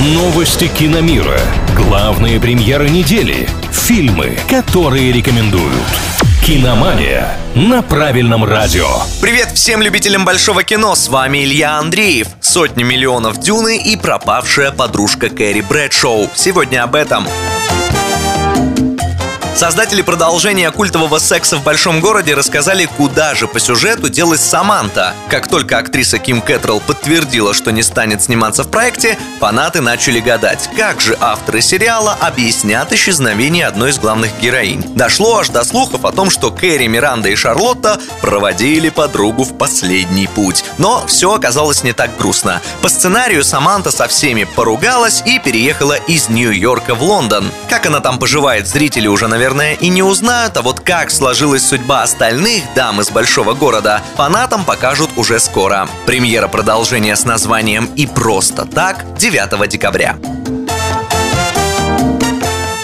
Новости киномира. Главные премьеры недели. Фильмы, которые рекомендуют. Киномания на правильном радио. Привет всем любителям большого кино, с вами Илья Андреев. Сотни миллионов Дюны и пропавшая подружка Кэрри Брэдшоу. Сегодня об этом. Создатели продолжения культового секса в большом городе рассказали, куда же по сюжету делась Саманта. Как только актриса Ким Кэтрелл подтвердила, что не станет сниматься в проекте, фанаты начали гадать, как же авторы сериала объяснят исчезновение одной из главных героинь. Дошло аж до слухов о том, что Кэрри, Миранда и Шарлотта проводили подругу в последний путь. Но все оказалось не так грустно. По сценарию Саманта со всеми поругалась и переехала из Нью-Йорка в Лондон. Как она там поживает, зрители уже, наверное, наверное, и не узнают, а вот как сложилась судьба остальных дам из большого города, фанатам покажут уже скоро. Премьера продолжения с названием «И просто так» 9 декабря.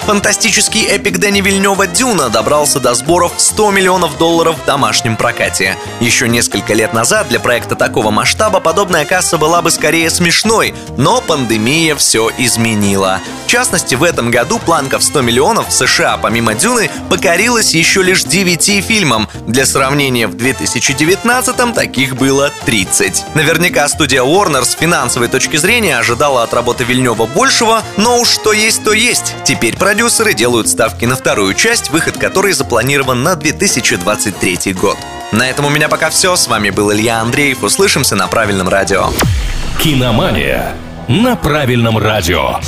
Фантастический эпик Дэни Вильнева «Дюна» добрался до сборов 100 миллионов долларов в домашнем прокате. Еще несколько лет назад для проекта такого масштаба подобная касса была бы скорее смешной, но пандемия все изменила. В частности, в этом году планка в 100 миллионов в США помимо «Дюны» покорилась еще лишь 9 фильмам. Для сравнения, в 2019-м таких было 30. Наверняка студия Warner с финансовой точки зрения ожидала от работы Вильнева большего, но уж что есть, то есть. Теперь про продюсеры делают ставки на вторую часть, выход которой запланирован на 2023 год. На этом у меня пока все. С вами был Илья Андреев. Услышимся на правильном радио. Киномания на правильном радио.